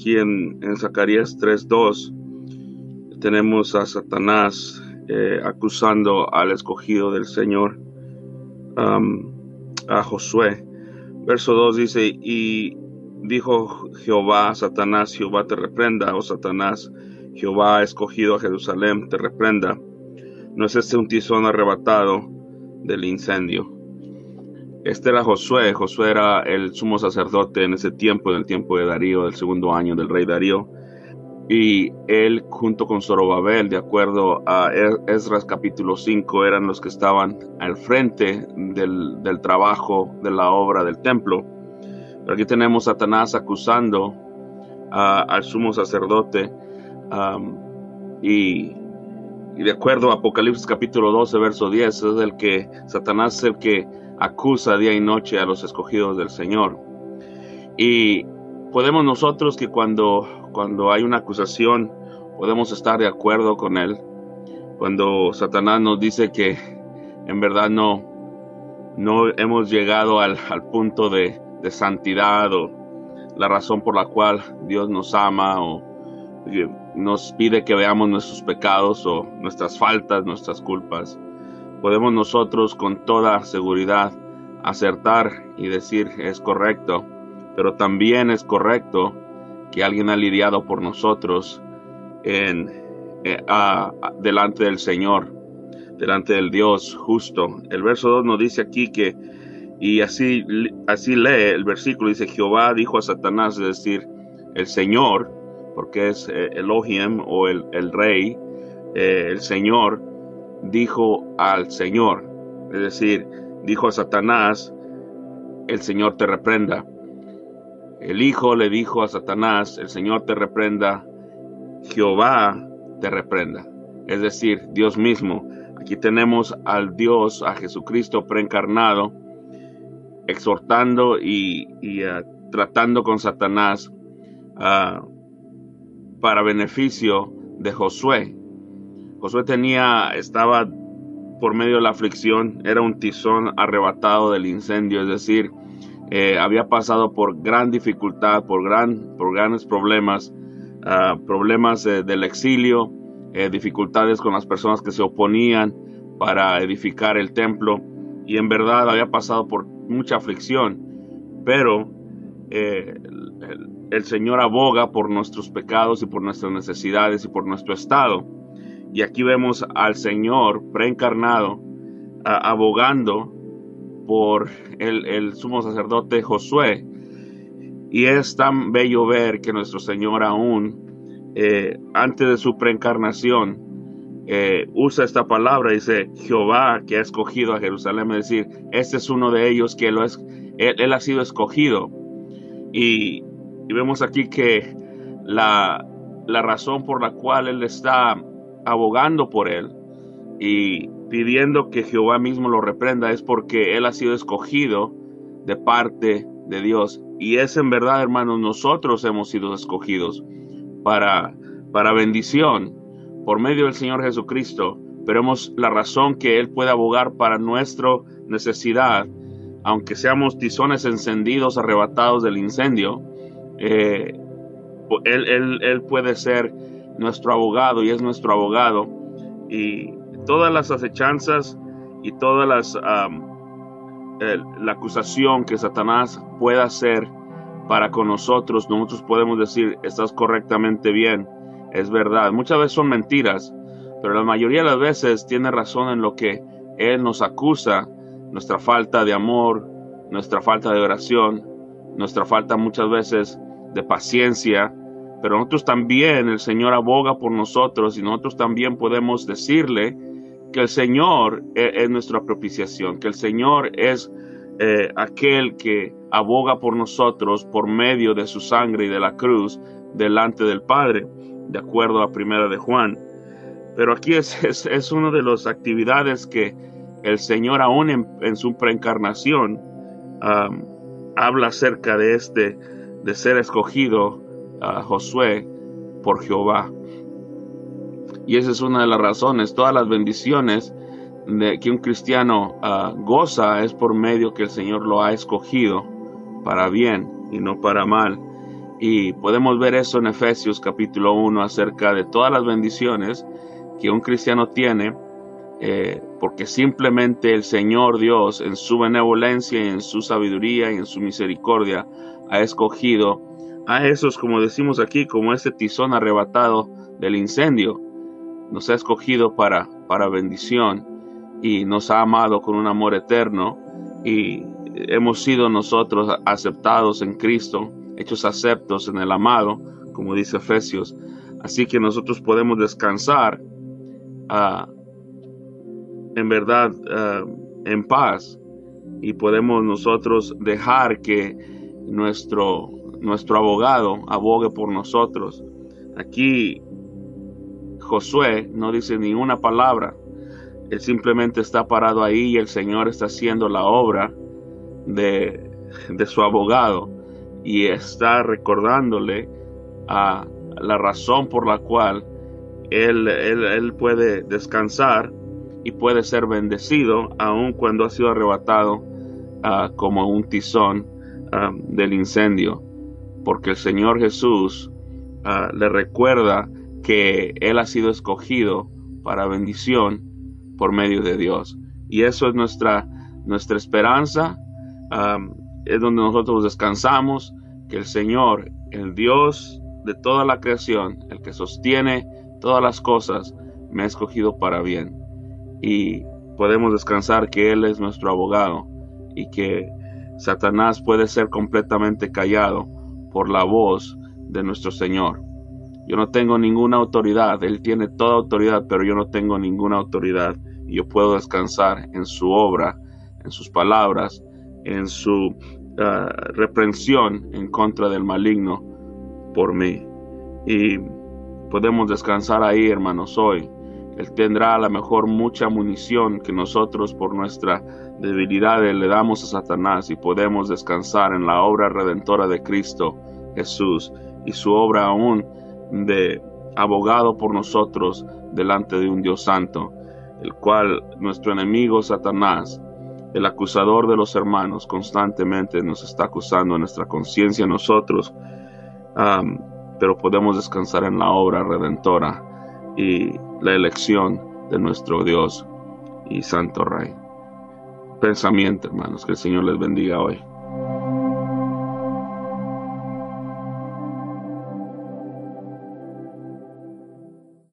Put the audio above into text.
aquí en, en Zacarías 3.2 tenemos a Satanás eh, acusando al escogido del Señor, a Josué. Verso 2 dice, y dijo Jehová Satanás, Jehová te reprenda, o oh Satanás, Jehová ha escogido a Jerusalén, te reprenda. ¿No es este un tizón arrebatado del incendio? Este era Josué. Josué era el sumo sacerdote en ese tiempo, en el tiempo de Darío, del segundo año del rey Darío. Y él, junto con Zorobabel, de acuerdo a Esdras capítulo 5, eran los que estaban al frente del, trabajo de la obra del templo. Pero aquí tenemos a Satanás acusando al sumo sacerdote. y, y, de acuerdo a Apocalipsis capítulo 12, verso 10, es el que Satanás es el que acusa día y noche a los escogidos del Señor. Y podemos nosotros que cuando, cuando hay una acusación, podemos estar de acuerdo con él. Cuando Satanás nos dice que en verdad no, no hemos llegado al, punto de, de santidad o la razón por la cual Dios nos ama o nos pide que veamos nuestros pecados o nuestras faltas, nuestras culpas podemos nosotros con toda seguridad acertar y decir es correcto, pero también es correcto que alguien ha lidiado por nosotros en, eh, delante del Señor, delante del Dios justo. El verso 2 nos dice aquí que, y así, así lee el versículo, dice Jehová dijo a Satanás, es decir, el Señor, porque es eh, Elohim o el, el rey, eh, el Señor, dijo al Señor, es decir, dijo a Satanás, el Señor te reprenda. El Hijo le dijo a Satanás, el Señor te reprenda, Jehová te reprenda. Es decir, Dios mismo. Aquí tenemos al Dios, a Jesucristo preencarnado, exhortando y, eh, tratando con Satanás ah, para beneficio de Josué, Josué tenía, estaba por medio de la aflicción, era un tizón arrebatado del incendio, es decir, eh, había pasado por gran dificultad, por, gran, por grandes problemas, ah, problemas eh, del exilio, eh, dificultades con las personas que se oponían para edificar el templo, y en verdad había pasado por mucha aflicción, pero el Señor aboga por nuestros pecados y por nuestras necesidades y por nuestro estado. Y aquí vemos al Señor preencarnado abogando por el, sumo sacerdote Josué. Y es tan bello ver que nuestro Señor aún, eh, antes de su preencarnación, eh, usa esta palabra, dice Jehová que ha escogido a Jerusalén, es decir, este es uno de ellos que lo es, él, ha sido escogido. Y, y, vemos aquí que la, la razón por la cual él está abogando por él y pidiendo que Jehová mismo lo reprenda es porque él ha sido escogido de parte de Dios. Y es en verdad, hermanos, nosotros hemos sido escogidos para, para bendición por medio del Señor Jesucristo. Pero hemos la razón que Él puede abogar para nuestra necesidad, aunque seamos tizones encendidos, arrebatados del incendio. Eh, él, él, él puede ser nuestro abogado y es nuestro abogado. Y todas las acechanzas y todas las la acusación que Satanás pueda hacer para con nosotros, nosotros podemos decir, estás correctamente bien, es verdad. Muchas veces son mentiras, pero la mayoría de las veces tiene razón en lo que Él nos acusa, nuestra falta de amor, nuestra falta de oración, nuestra falta muchas veces de paciencia, pero nosotros también, el Señor aboga por nosotros y nosotros también podemos decirle que el Señor e-, es, nuestra propiciación, que el Señor es eh, aquel que aboga por nosotros por medio de su sangre y de la cruz delante del Padre, de acuerdo a Primera de Juan. Pero aquí es, es, una de las actividades que el Señor aún en, su preencarnación habla acerca de este, de ser escogido a Josué por Jehová. Y esa es una de las razones. Todas las bendiciones de que un cristiano ah, goza es por medio que el Señor lo ha escogido para bien y no para mal. Y podemos ver eso en Efesios capítulo 1 acerca de todas las bendiciones que un cristiano tiene, eh, porque simplemente el Señor Dios en su benevolencia y en su sabiduría y en su misericordia ha escogido a esos, como decimos aquí, como ese tizón arrebatado del incendio. Nos ha escogido para, para bendición y nos ha amado con un amor eterno y hemos sido nosotros aceptados en Cristo, hechos aceptos en el amado, como dice Efesios. Así que nosotros podemos descansar ah, en verdad ah, en paz y podemos nosotros dejar que nuestro, nuestro abogado abogue por nosotros. Aquí Josué no dice ni una palabra. Él simplemente está parado ahí y el Señor está haciendo la obra de, de su abogado y está recordándole a la razón por la cual él, él, puede descansar y puede ser bendecido aun cuando ha sido arrebatado ah, como un tizón ah, del incendio, porque el Señor Jesús ah, le recuerda que Él ha sido escogido para bendición por medio de Dios. Y eso es nuestra, nuestra esperanza, es donde nosotros descansamos, que el Señor, el Dios de toda la creación, el que sostiene todas las cosas, me ha escogido para bien. Y podemos descansar que Él es nuestro abogado y que Satanás puede ser completamente callado por la voz de nuestro Señor. Yo no tengo ninguna autoridad, Él tiene toda autoridad, pero yo no tengo ninguna autoridad. Y yo puedo descansar en su obra, en sus palabras, en su ah, reprensión en contra del maligno por mí. Y podemos descansar ahí, hermanos, hoy. Él tendrá a lo mejor mucha munición que nosotros por nuestra debilidad le damos a Satanás y podemos descansar en la obra redentora de Cristo Jesús. Y su obra aún de abogado por nosotros delante de un Dios santo, el cual nuestro enemigo Satanás, el acusador de los hermanos, constantemente nos está acusando en nuestra conciencia nosotros pero podemos descansar en la obra redentora y la elección de nuestro Dios y Santo Rey. Pensamiento, hermanos, que el Señor les bendiga hoy.